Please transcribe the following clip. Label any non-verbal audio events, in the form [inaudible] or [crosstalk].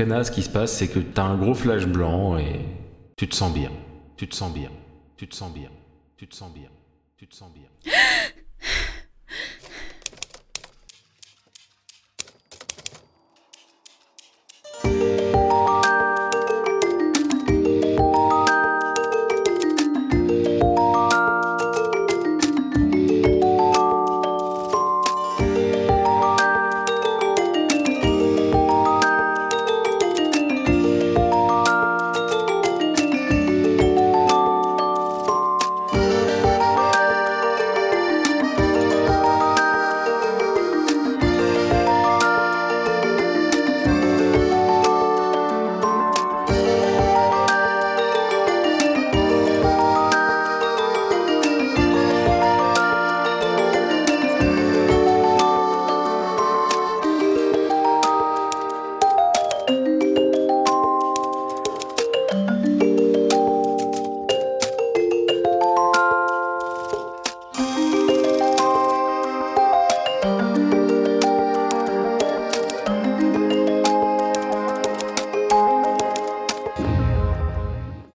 Cana, ce qui se passe, c'est que t'as un gros flash blanc et tu te sens bien. Tu te sens bien. Tu te sens bien. Tu te sens bien. Tu te sens bien. [laughs]